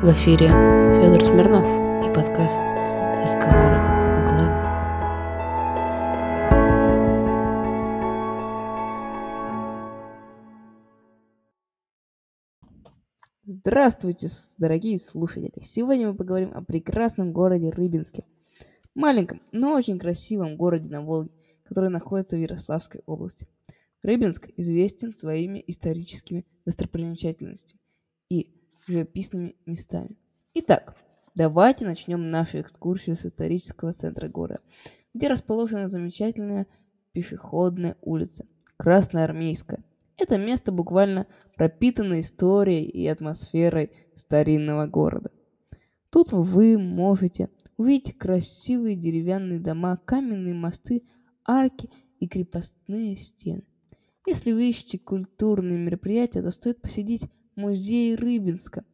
В эфире Федор Смирнов и подкаст «Разговоры о главном». Здравствуйте, дорогие слушатели! Сегодня мы поговорим о прекрасном городе Рыбинске. Маленьком, но очень красивом городе на Волге, который находится в Ярославской области. Рыбинск известен своими историческими достопримечательностями и живописными местами. Итак, давайте начнем нашу экскурсию с исторического центра города, где расположена замечательная пешеходная улица Красноармейская. Это место буквально пропитано историей и атмосферой старинного города. Тут вы можете увидеть красивые деревянные дома, каменные мосты, арки и крепостные стены. Если вы ищете культурные мероприятия, то стоит посетить музей Рыбинска.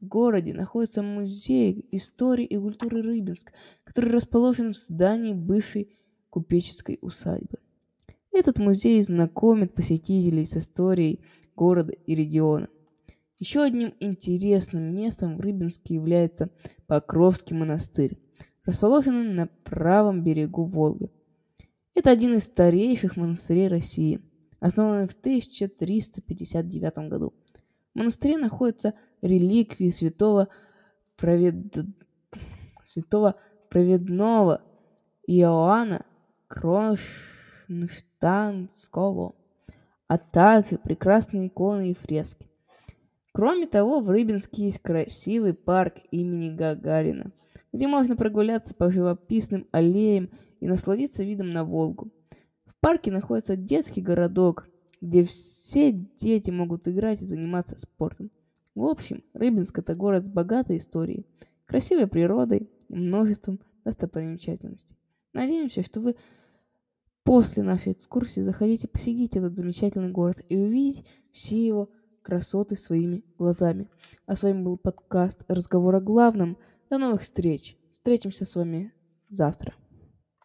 В городе находится музей истории и культуры Рыбинска, который расположен в здании бывшей купеческой усадьбы. Этот музей знакомит посетителей с историей города и региона. Еще одним интересным местом в Рыбинске является Покровский монастырь, расположенный на правом берегу Волги. Это один из старейших монастырей России, основанный в 1359 году – в монастыре находятся реликвии святого, провед... святого проведного Иоанна Кронштадтского, а также прекрасные иконы и фрески. Кроме того, в Рыбинске есть красивый парк имени Гагарина, где можно прогуляться по живописным аллеям и насладиться видом на Волгу. В парке находится детский городок – где все дети могут играть и заниматься спортом. В общем, Рыбинск – это город с богатой историей, красивой природой и множеством достопримечательностей. Надеемся, что вы после нашей экскурсии захотите посетить этот замечательный город и увидеть все его красоты своими глазами. А с вами был подкаст «Разговор о главном». До новых встреч. Встретимся с вами завтра.